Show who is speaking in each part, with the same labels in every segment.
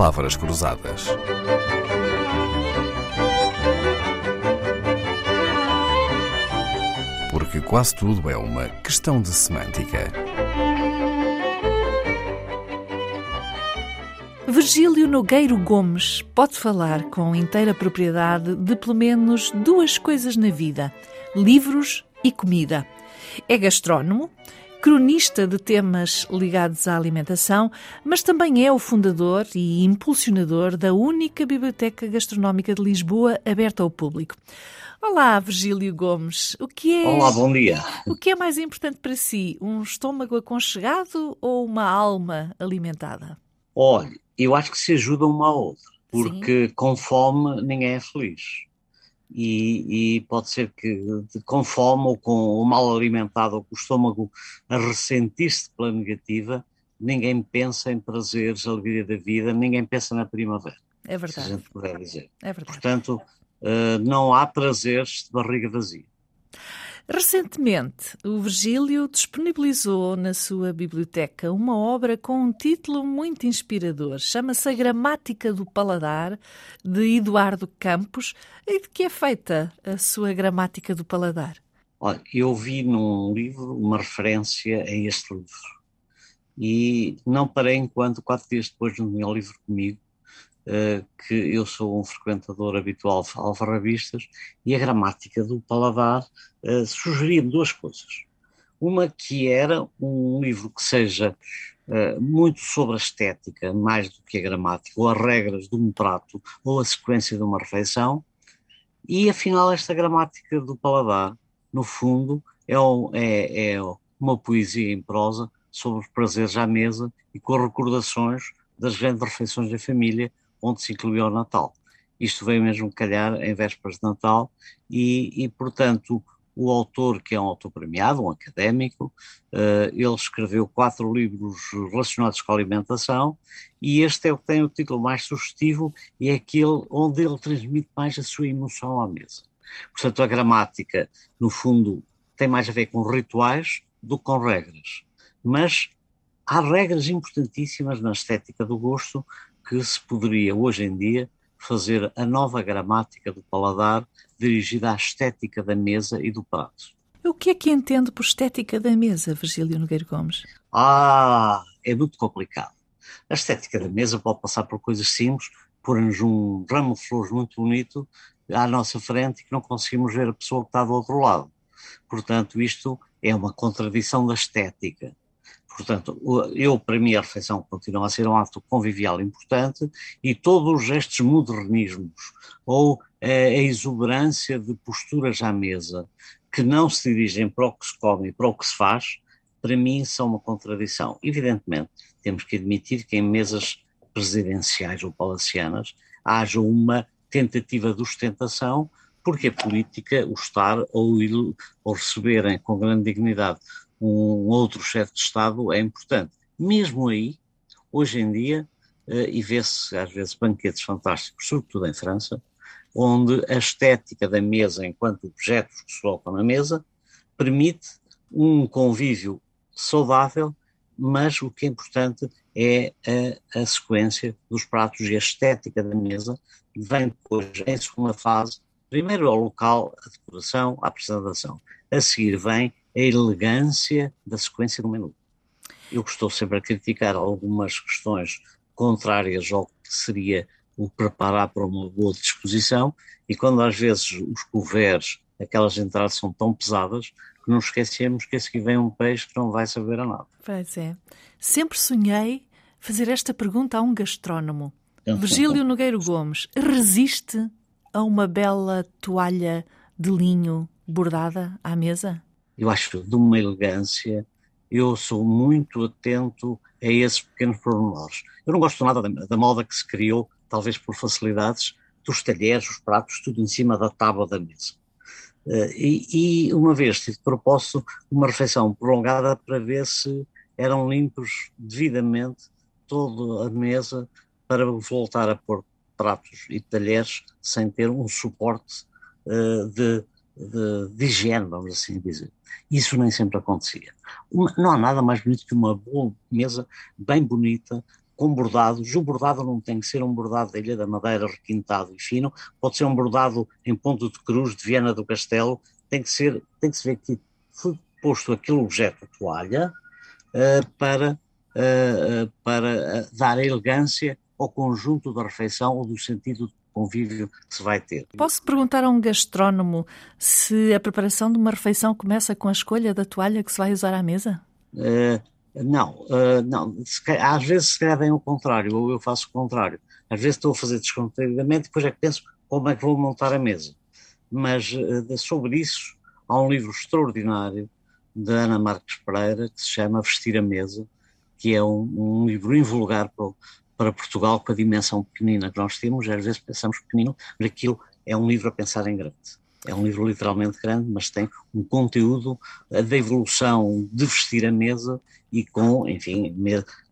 Speaker 1: palavras cruzadas. Porque quase tudo é uma questão de semântica.
Speaker 2: Virgílio Nogueiro Gomes pode falar com inteira propriedade de pelo menos duas coisas na vida: livros e comida. É gastrónomo, cronista de temas ligados à alimentação, mas também é o fundador e impulsionador da única biblioteca gastronómica de Lisboa aberta ao público. Olá, Virgílio Gomes. O que é
Speaker 3: Olá, bom dia.
Speaker 2: O que é mais importante para si, um estômago aconchegado ou uma alma alimentada?
Speaker 3: Olha, eu acho que se ajudam uma à outra, porque Sim. com fome ninguém é feliz. E, e, pode ser que com fome ou com o mal alimentado ou com o estômago a ressentir-se pela negativa, ninguém pensa em prazeres, alegria da vida, ninguém pensa na primavera.
Speaker 2: É verdade.
Speaker 3: Se a gente puder dizer.
Speaker 2: É verdade.
Speaker 3: Portanto, uh, não há prazeres de barriga vazia.
Speaker 2: Recentemente, o Virgílio disponibilizou na sua biblioteca uma obra com um título muito inspirador. Chama-se A Gramática do Paladar, de Eduardo Campos. E de que é feita a sua Gramática do Paladar?
Speaker 3: Olha, eu vi num livro uma referência a este livro. E não parei enquanto, quatro dias depois, no meu livro comigo, que eu sou um frequentador habitual de alfarrabistas e a gramática do paladar uh, sugeria-me duas coisas. Uma que era um livro que seja uh, muito sobre a estética, mais do que a gramática, ou as regras de um prato, ou a sequência de uma refeição, e afinal esta gramática do paladar, no fundo, é, é, é uma poesia em prosa sobre os prazeres à mesa e com recordações das grandes refeições da família, onde se incluiu o Natal. Isto veio mesmo calhar em vésperas de Natal e, e portanto, o autor, que é um autor premiado, um académico, uh, ele escreveu quatro livros relacionados com a alimentação e este é o que tem o título mais sugestivo e é aquele onde ele transmite mais a sua emoção à mesa. Portanto, a gramática, no fundo, tem mais a ver com rituais do que com regras. Mas há regras importantíssimas na estética do gosto que se poderia hoje em dia fazer a nova gramática do paladar dirigida à estética da mesa e do prato.
Speaker 2: O que é que entende por estética da mesa, Virgílio Nogueira Gomes?
Speaker 3: Ah, é muito complicado. A estética da mesa pode passar por coisas simples, pôr-nos um ramo de flores muito bonito à nossa frente e que não conseguimos ver a pessoa que está do outro lado. Portanto, isto é uma contradição da estética. Portanto, eu, para mim, a refeição continua a ser um ato convivial importante e todos estes modernismos ou a, exuberância de posturas à mesa que não se dirigem para o que se come e para o que se faz, para mim são uma contradição. Evidentemente, temos que admitir que em mesas presidenciais ou palacianas haja uma tentativa de ostentação, porque a política, o estar ou, ou receberem com grande dignidade um outro chefe de Estado é importante. Mesmo aí, hoje em dia, uh, e vê-se às vezes banquetes fantásticos, sobretudo em França, onde a estética da mesa, enquanto objetos que se colocam na mesa, permite um convívio saudável, mas o que é importante é a, a sequência dos pratos e a estética da mesa, vem depois, em segunda fase, primeiro ao local, a decoração, a apresentação. A seguir vem a elegância da sequência do menu. Eu estou sempre a criticar algumas questões contrárias ao que seria o preparar para uma boa disposição, e quando às vezes os couverts, aquelas entradas são tão pesadas, que não esquecemos que a seguir vem um peixe que não vai saber a nada.
Speaker 2: Pois é. Sempre sonhei fazer esta pergunta a um gastrónomo. Virgílio Nogueiro Gomes resiste a uma bela toalha de linho bordada à mesa?
Speaker 3: Eu acho de uma elegância, eu sou muito atento a esses pequenos pormenores. Eu não gosto nada da, da moda que se criou, talvez por facilidades, dos talheres, os pratos, tudo em cima da tábua da mesa. Uh, e, e, uma vez tive de propósito uma refeição prolongada para ver se eram limpos devidamente toda a mesa para voltar a pôr pratos e talheres sem ter um suporte uh, de de, de higiene, vamos assim dizer. Isso nem sempre acontecia. Uma, não há nada mais bonito que uma boa mesa, bem bonita, com bordados. O bordado não tem que ser um bordado da Ilha da Madeira requintado e fino, pode ser um bordado em ponto de cruz de Viana do Castelo, tem que ser, tem que se ver que foi posto aquele objeto, toalha, uh, para, uh, para dar elegância ao conjunto da refeição ou do sentido de convívio que se vai ter.
Speaker 2: Posso perguntar a um gastrónomo se a preparação de uma refeição começa com a escolha da toalha que se vai usar à mesa?
Speaker 3: Uh, não, uh, não. Às vezes se calhar vem o contrário, ou eu faço o contrário. Às vezes estou a fazer descontraídamente, depois é que penso como é que vou montar a mesa. Mas uh, sobre isso há um livro extraordinário de Ana Marques Pereira que se chama Vestir a Mesa, que é um, um livro invulgar para, para Portugal com a dimensão pequenina que nós temos. Às vezes pensamos pequenino, mas aquilo é um livro a pensar em grande. É um livro literalmente grande, mas tem um conteúdo da evolução de vestir a mesa e com, enfim,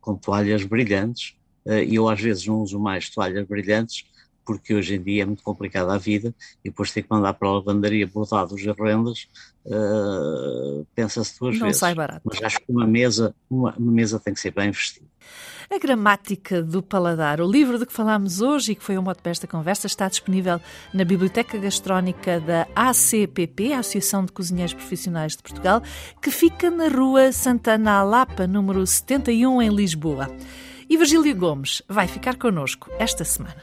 Speaker 3: com toalhas brilhantes. Eh, e eu às vezes não uso mais toalhas brilhantes porque hoje em dia é muito complicada a vida e depois tem que mandar para a lavandaria bordados e rendas, uh, pensa-se duas
Speaker 2: não
Speaker 3: vezes.
Speaker 2: Não sai barato.
Speaker 3: Mas acho que uma mesa, uma, uma mesa tem que ser bem vestida.
Speaker 2: A Gramática do Paladar, o livro de que falámos hoje e que foi o mote para esta conversa, está disponível na Biblioteca Gastrónica da ACPP, Associação de Cozinheiros Profissionais de Portugal, que fica na rua Santana Alapa, número 71, em Lisboa. E Virgílio Gomes vai ficar connosco esta semana.